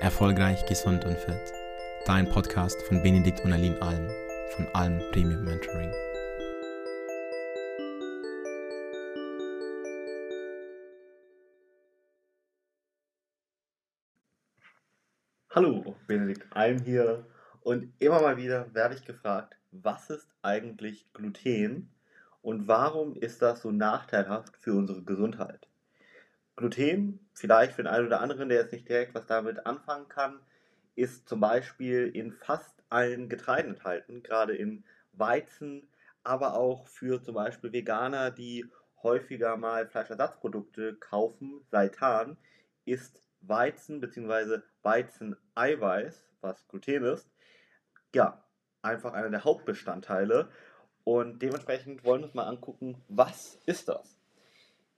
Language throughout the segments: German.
Erfolgreich, gesund und fit. Dein Podcast von Benedikt und Aline Alm von Alm Premium Mentoring. Hallo, Benedikt Alm hier und immer mal wieder werde ich gefragt, was ist eigentlich Gluten und warum ist das so nachteilhaft für unsere Gesundheit? Gluten, vielleicht für den einen oder anderen, der jetzt nicht direkt was damit anfangen kann, ist zum Beispiel in fast allen Getreiden enthalten, gerade in Weizen, aber auch für zum Beispiel Veganer, die häufiger mal Fleischersatzprodukte kaufen, Seitan, ist Weizen bzw. Weizeneiweiß, was Gluten ist, ja, einfach einer der Hauptbestandteile. Und dementsprechend wollen wir uns mal angucken, was ist das?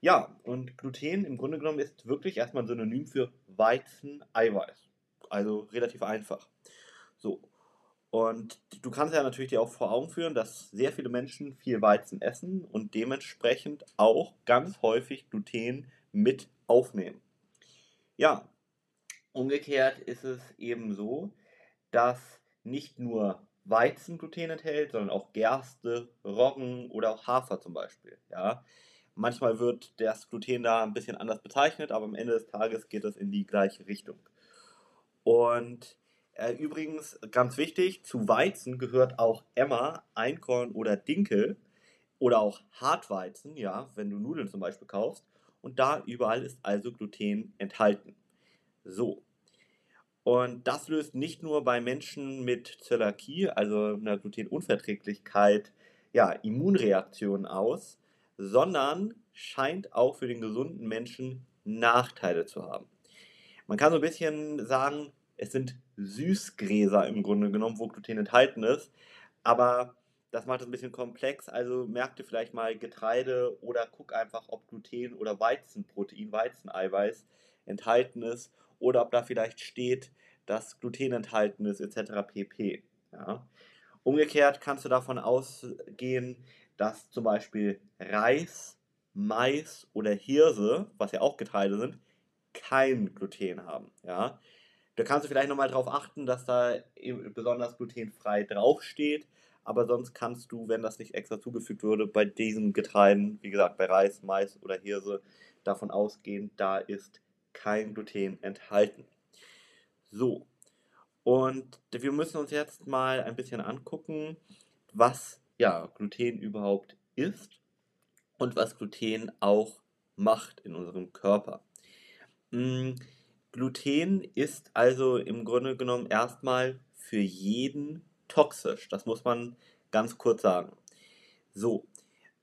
Ja, und Gluten im Grunde genommen ist wirklich erstmal ein Synonym für Weizeneiweiß. Also relativ einfach. So. Und du kannst ja natürlich dir auch vor Augen führen, dass sehr viele Menschen viel Weizen essen und dementsprechend auch ganz häufig Gluten mit aufnehmen. Ja, umgekehrt ist es eben so, dass nicht nur Weizen Gluten enthält, sondern auch Gerste, Roggen oder auch Hafer zum Beispiel. Ja, manchmal wird das Gluten da ein bisschen anders bezeichnet, aber am Ende des Tages geht es in die gleiche Richtung. Und äh, übrigens ganz wichtig: Zu Weizen gehört auch Emmer, Einkorn oder Dinkel oder auch Hartweizen, ja, wenn du Nudeln zum Beispiel kaufst. Und da überall ist also Gluten enthalten. So, und das löst nicht nur bei Menschen mit Zöliakie, also einer Glutenunverträglichkeit, ja, Immunreaktionen aus, sondern scheint auch für den gesunden Menschen Nachteile zu haben. Man kann so ein bisschen sagen, es sind Süßgräser im Grunde genommen, wo Gluten enthalten ist, aber das macht es ein bisschen komplex, also merk dir vielleicht mal Getreide oder guck einfach, ob Gluten oder Weizenprotein, Weizeneiweiß enthalten ist oder ob da vielleicht steht, dass Gluten enthalten ist, etc. pp. Ja. Umgekehrt kannst du davon ausgehen, dass zum Beispiel Reis, Mais oder Hirse, was ja auch Getreide sind, kein Gluten haben. Ja. Da kannst du vielleicht nochmal darauf achten, dass da besonders glutenfrei draufsteht, aber sonst kannst du, wenn das nicht extra zugefügt wurde, bei diesen Getreiden, wie gesagt, bei Reis, Mais oder Hirse, davon ausgehen, da ist kein Gluten enthalten. So, und wir müssen uns jetzt mal ein bisschen angucken, was ja Gluten überhaupt ist und was Gluten auch macht in unserem Körper. Mhm. Gluten ist also im Grunde genommen erstmal für jeden toxisch. Das muss man ganz kurz sagen. So,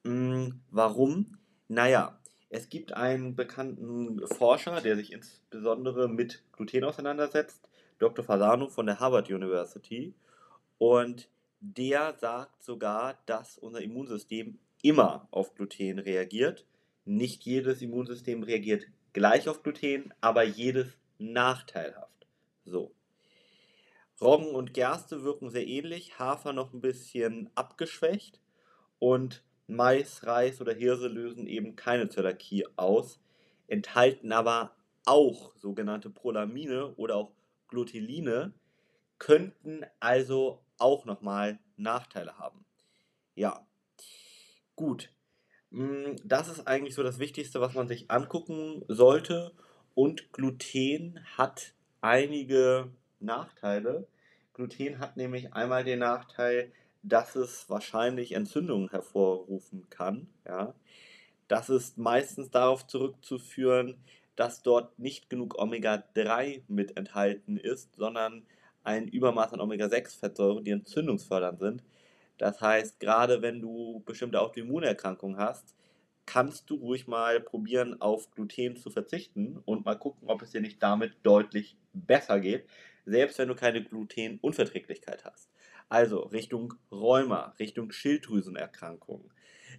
mh, warum? Naja, es gibt einen bekannten Forscher, der sich insbesondere mit Gluten auseinandersetzt, Dr. Fasano von der Harvard University. Und der sagt sogar, dass unser Immunsystem immer auf Gluten reagiert. Nicht jedes Immunsystem reagiert gleich auf Gluten, aber jedes nachteilhaft. So. Roggen und Gerste wirken sehr ähnlich, Hafer noch ein bisschen abgeschwächt und Mais, Reis oder Hirse lösen eben keine Zöliakie aus, enthalten aber auch sogenannte Prolamine oder auch Gluteline, könnten also auch nochmal Nachteile haben. Ja, gut. Mm, das ist eigentlich so das Wichtigste, was man sich angucken sollte. Und Gluten hat einige Nachteile. Gluten hat nämlich einmal den Nachteil, dass es wahrscheinlich Entzündungen hervorrufen kann. Ja. Das ist meistens darauf zurückzuführen, dass dort nicht genug Omega-3 mit enthalten ist, sondern ein Übermaß an Omega-6-Fettsäuren, die entzündungsfördernd sind. Das heißt, gerade wenn du bestimmte Autoimmunerkrankungen hast, kannst du ruhig mal probieren, auf Gluten zu verzichten und mal gucken, ob es dir nicht damit deutlich besser geht, selbst wenn du keine Glutenunverträglichkeit hast. Also Richtung Rheuma, Richtung Schilddrüsenerkrankungen,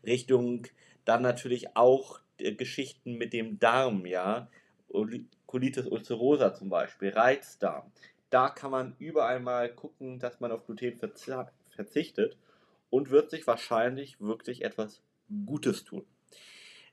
Richtung dann natürlich auch äh, Geschichten mit dem Darm, ja, Colitis ulcerosa zum Beispiel, Reizdarm. Da kann man überall mal gucken, dass man auf Gluten verzichtet und wird sich wahrscheinlich wirklich etwas Gutes tun.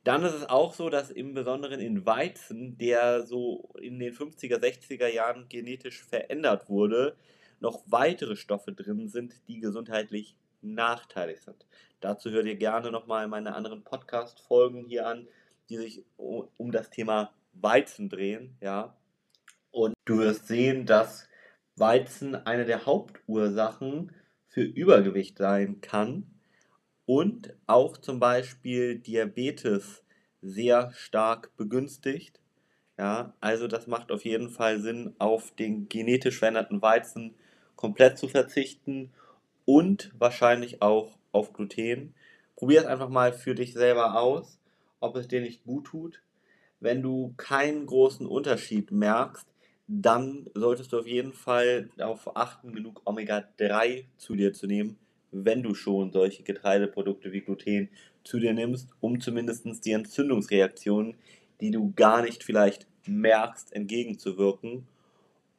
Dann ist es auch so, dass im Besonderen in Weizen, der so in den 50er, 60er Jahren genetisch verändert wurde, noch weitere Stoffe drin sind, die gesundheitlich nachteilig sind. Dazu hört ihr gerne nochmal meine anderen Podcast-Folgen hier an, die sich um das Thema Weizen drehen, ja. Und du wirst sehen, dass Weizen eine der Hauptursachen für Übergewicht sein kann und auch zum Beispiel Diabetes sehr stark begünstigt. Ja, also das macht auf jeden Fall Sinn, auf den genetisch veränderten Weizen komplett zu verzichten und wahrscheinlich auch auf Gluten. Probier es einfach mal für dich selber aus, ob es dir nicht gut tut. Wenn du keinen großen Unterschied merkst, dann solltest du auf jeden Fall darauf achten, genug Omega-3 zu dir zu nehmen, wenn du schon solche Getreideprodukte wie Gluten zu dir nimmst, um zumindest die Entzündungsreaktionen, die du gar nicht vielleicht merkst, entgegenzuwirken.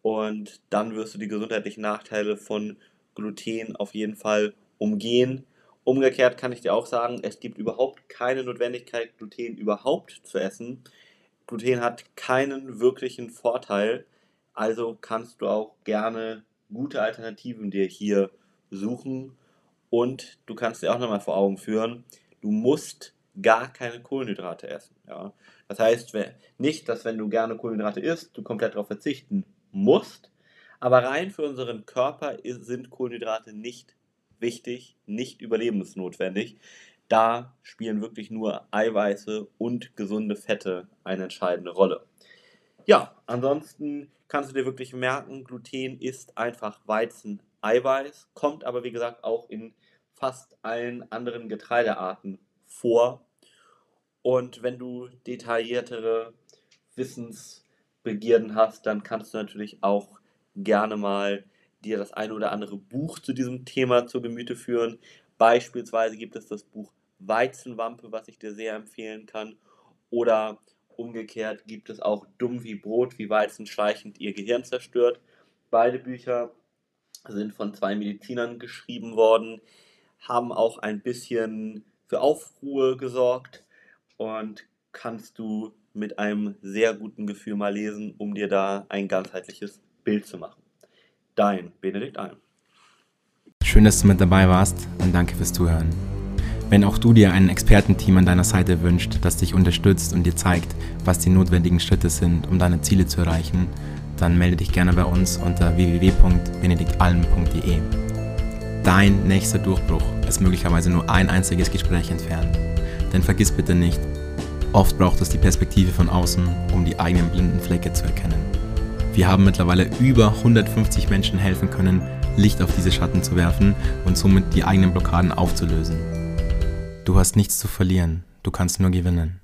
Und dann wirst du die gesundheitlichen Nachteile von Gluten auf jeden Fall umgehen. Umgekehrt kann ich dir auch sagen, es gibt überhaupt keine Notwendigkeit, Gluten überhaupt zu essen. Gluten hat keinen wirklichen Vorteil, also kannst du auch gerne gute Alternativen dir hier suchen und du kannst dir auch nochmal vor Augen führen, du musst gar keine Kohlenhydrate essen. Ja? Das heißt nicht, dass wenn du gerne Kohlenhydrate isst, du komplett darauf verzichten musst, aber rein für unseren Körper sind Kohlenhydrate nicht wichtig, nicht überlebensnotwendig. Da spielen wirklich nur Eiweiße und gesunde Fette eine entscheidende Rolle. Ja, ansonsten kannst du dir wirklich merken, Gluten ist einfach Weizen-Eiweiß, kommt aber wie gesagt auch in fast allen anderen Getreidearten vor. Und wenn du detailliertere Wissensbegierden hast, dann kannst du natürlich auch gerne mal dir das eine oder andere Buch zu diesem Thema zu Gemüte führen. Beispielsweise gibt es das Buch Weizenwampe, was ich dir sehr empfehlen kann. Oder umgekehrt gibt es auch Dumm wie Brot, wie Weizen schleichend ihr Gehirn zerstört. Beide Bücher sind von zwei Medizinern geschrieben worden, haben auch ein bisschen für Aufruhr gesorgt und kannst du mit einem sehr guten Gefühl mal lesen, um dir da ein ganzheitliches Bild zu machen. Dein Benedikt Alm. Schön, dass du mit dabei warst und danke fürs Zuhören. Wenn auch du dir ein Expertenteam an deiner Seite wünscht, das dich unterstützt und dir zeigt, was die notwendigen Schritte sind, um deine Ziele zu erreichen, dann melde dich gerne bei uns unter www.benediktalm.de. Dein nächster Durchbruch ist möglicherweise nur ein einziges Gespräch entfernt. Denn vergiss bitte nicht, oft braucht es die Perspektive von außen, um die eigenen blinden Flecke zu erkennen. Wir haben mittlerweile über 150 Menschen helfen können, Licht auf diese Schatten zu werfen und somit die eigenen Blockaden aufzulösen. Du hast nichts zu verlieren, du kannst nur gewinnen.